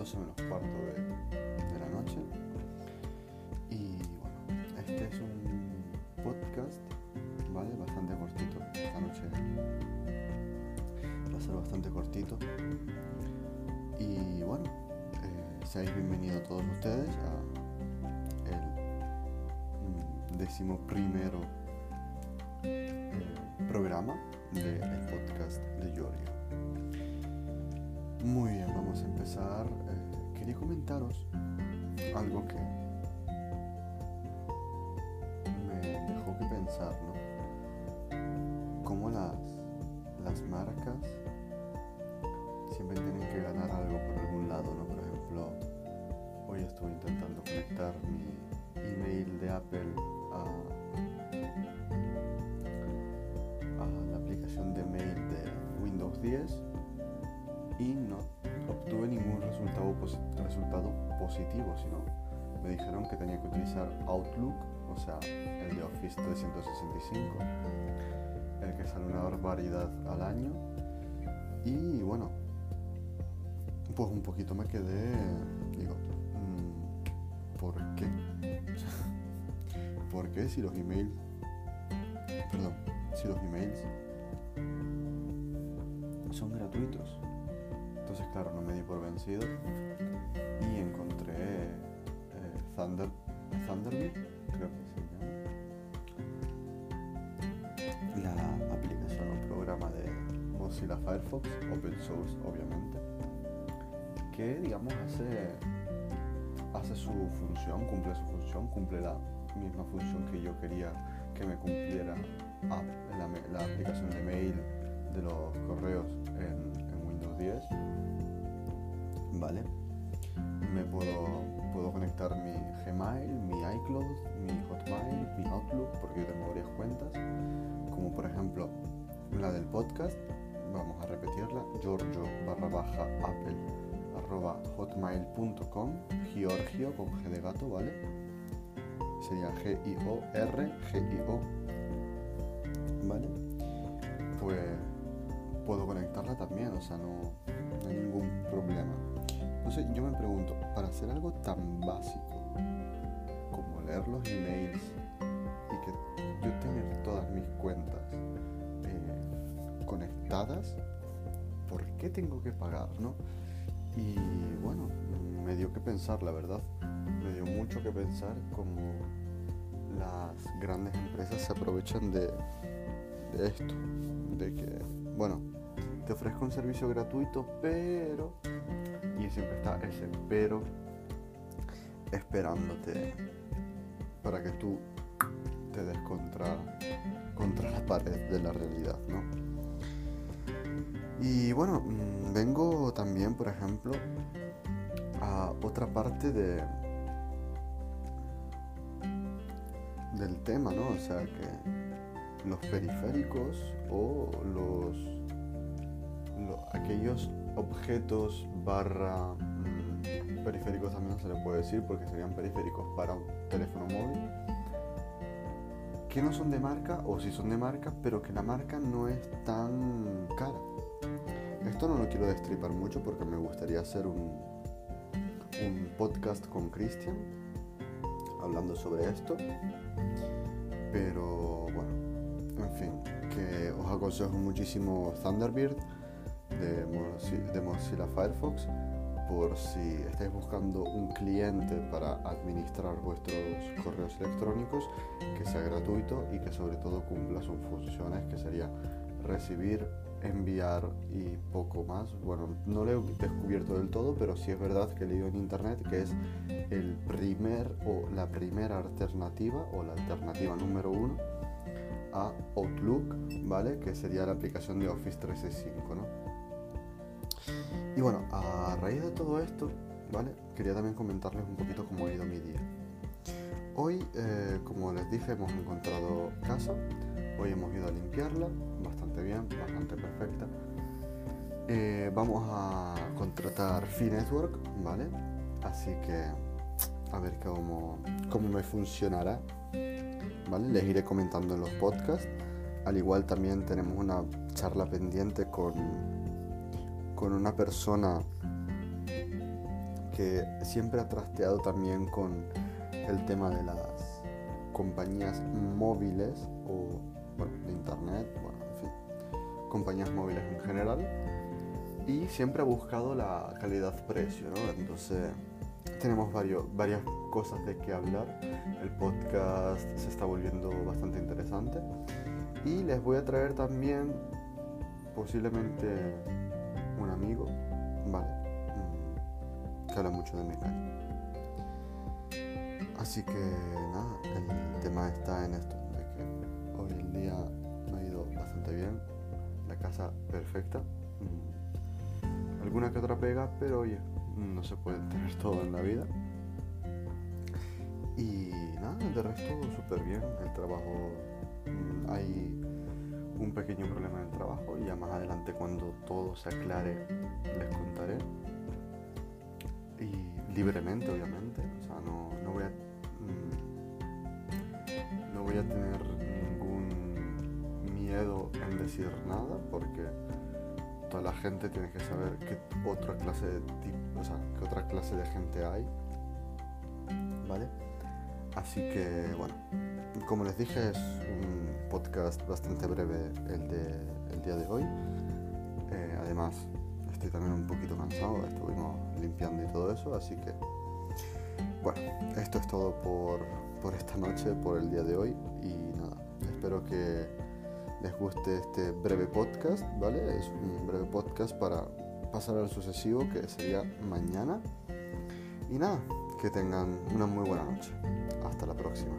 12 menos cuarto de, de la noche. Y bueno, este es un podcast, ¿vale? Bastante cortito. Esta noche va a ser bastante cortito. Y bueno, eh, seáis bienvenidos todos ustedes a el décimo primero eh, programa del podcast de Giorgio. Muy bien, empezar. Eh, quería comentaros algo que me dejó que pensar, ¿no? Cómo las, las marcas siempre tienen que ganar algo por algún lado, ¿no? Por ejemplo, hoy estuve intentando conectar mi email de Apple a, la aplicación de mail de Windows 10 y no resultado, resultado positivo, sino me dijeron que tenía que utilizar Outlook, o sea, el de Office 365, el que sale una barbaridad al año. Y bueno, pues un poquito me quedé, digo, mm, ¿por qué? ¿Por qué si los emails, perdón, si los emails son gratuitos? Entonces, claro, no me di por vencido. Y encontré eh, Thunder, Thunderbird, creo que se llama, la aplicación o programa de Mozilla Firefox, open source, obviamente, que, digamos, hace, hace su función, cumple su función, cumple la misma función que yo quería que me cumpliera la, la aplicación de mail de los correos en, en Windows 10 ¿vale? Me puedo, puedo conectar mi Gmail, mi iCloud, mi Hotmail, mi Outlook, porque yo tengo varias cuentas, como por ejemplo la del podcast, vamos a repetirla, giorgio barra baja apple arroba hotmail.com, Giorgio con G de gato, ¿vale? Sería G-I-O-R, G-I-O, ¿vale? Pues puedo conectarla también, o sea, no, hay ningún problema. Entonces yo me pregunto, para hacer algo tan básico como leer los emails y que yo tener todas mis cuentas eh, conectadas, ¿por qué tengo que pagar, no? Y bueno, me dio que pensar, la verdad, me dio mucho que pensar como las grandes empresas se aprovechan de, de esto, de que, bueno, te ofrezco un servicio gratuito, pero y siempre está ese pero esperándote para que tú te des contra, contra la pared de la realidad, ¿no? Y bueno, mm, vengo también, por ejemplo, a otra parte de del tema, ¿no? O sea que los periféricos o los, los aquellos objetos barra mm, periféricos también se le puede decir porque serían periféricos para un teléfono móvil que no son de marca o si son de marca pero que la marca no es tan cara. Esto no lo quiero destripar mucho porque me gustaría hacer un, un podcast con Christian hablando sobre esto pero bueno en fin que os aconsejo muchísimo Thunderbird de Mozilla, Firefox por si estáis buscando un cliente para administrar vuestros correos electrónicos que sea gratuito y que sobre todo cumpla sus funciones que sería recibir, enviar y poco más. Bueno, no lo he descubierto del todo, pero sí es verdad que leído en internet que es el primer o la primera alternativa o la alternativa número uno a Outlook, ¿vale? Que sería la aplicación de Office 365, ¿no? Y bueno, a raíz de todo esto, ¿vale? Quería también comentarles un poquito cómo ha ido mi día. Hoy, eh, como les dije, hemos encontrado casa. Hoy hemos ido a limpiarla, bastante bien, bastante perfecta. Eh, vamos a contratar Fee Network, ¿vale? Así que a ver cómo, cómo me funcionará, ¿vale? Les iré comentando en los podcasts. Al igual también tenemos una charla pendiente con con una persona que siempre ha trasteado también con el tema de las compañías móviles o bueno, de internet, bueno, en fin, compañías móviles en general y siempre ha buscado la calidad-precio, ¿no? Entonces tenemos varias cosas de qué hablar. El podcast se está volviendo bastante interesante y les voy a traer también posiblemente un amigo, ¿vale? Mm, que habla mucho de mecánica. Así que nada, el tema está en esto, de que hoy el día me ha ido bastante bien, la casa perfecta, mm, alguna que otra pega, pero oye, no se puede tener todo en la vida. Y nada, de resto súper bien, el trabajo, mm, hay un pequeño problema en el trabajo y ya más adelante cuando todo se aclare les contaré. Y libremente, obviamente, o sea, no, no voy a mm, no voy a tener ningún miedo en decir nada porque toda la gente tiene que saber qué otra clase de tipo, o sea, qué otra clase de gente hay. ¿Vale? Así que bueno, como les dije es un podcast bastante breve el, de, el día de hoy. Eh, además estoy también un poquito cansado, estuvimos limpiando y todo eso, así que bueno, esto es todo por, por esta noche, por el día de hoy y nada, espero que les guste este breve podcast, ¿vale? Es un breve podcast para pasar al sucesivo que sería mañana. Y nada, que tengan una muy buena noche. Hasta la próxima.